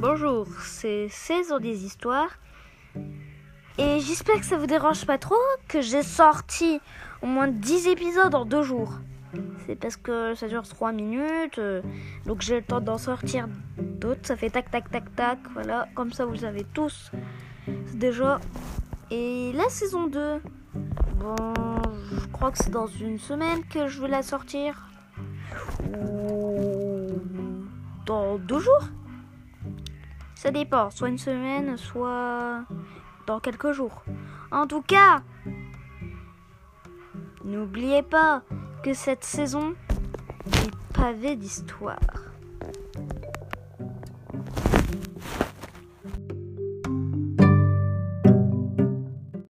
Bonjour, c'est Saison des histoires. Et j'espère que ça vous dérange pas trop que j'ai sorti au moins 10 épisodes en deux jours. C'est parce que ça dure 3 minutes, euh, donc j'ai le temps d'en sortir d'autres. Ça fait tac tac tac tac, voilà, comme ça vous le savez tous déjà. Et la saison 2, bon, je crois que c'est dans une semaine que je vais la sortir. Ou dans deux jours Ça dépend, soit une semaine, soit dans quelques jours. En tout cas, n'oubliez pas que cette saison est pavée d'histoire.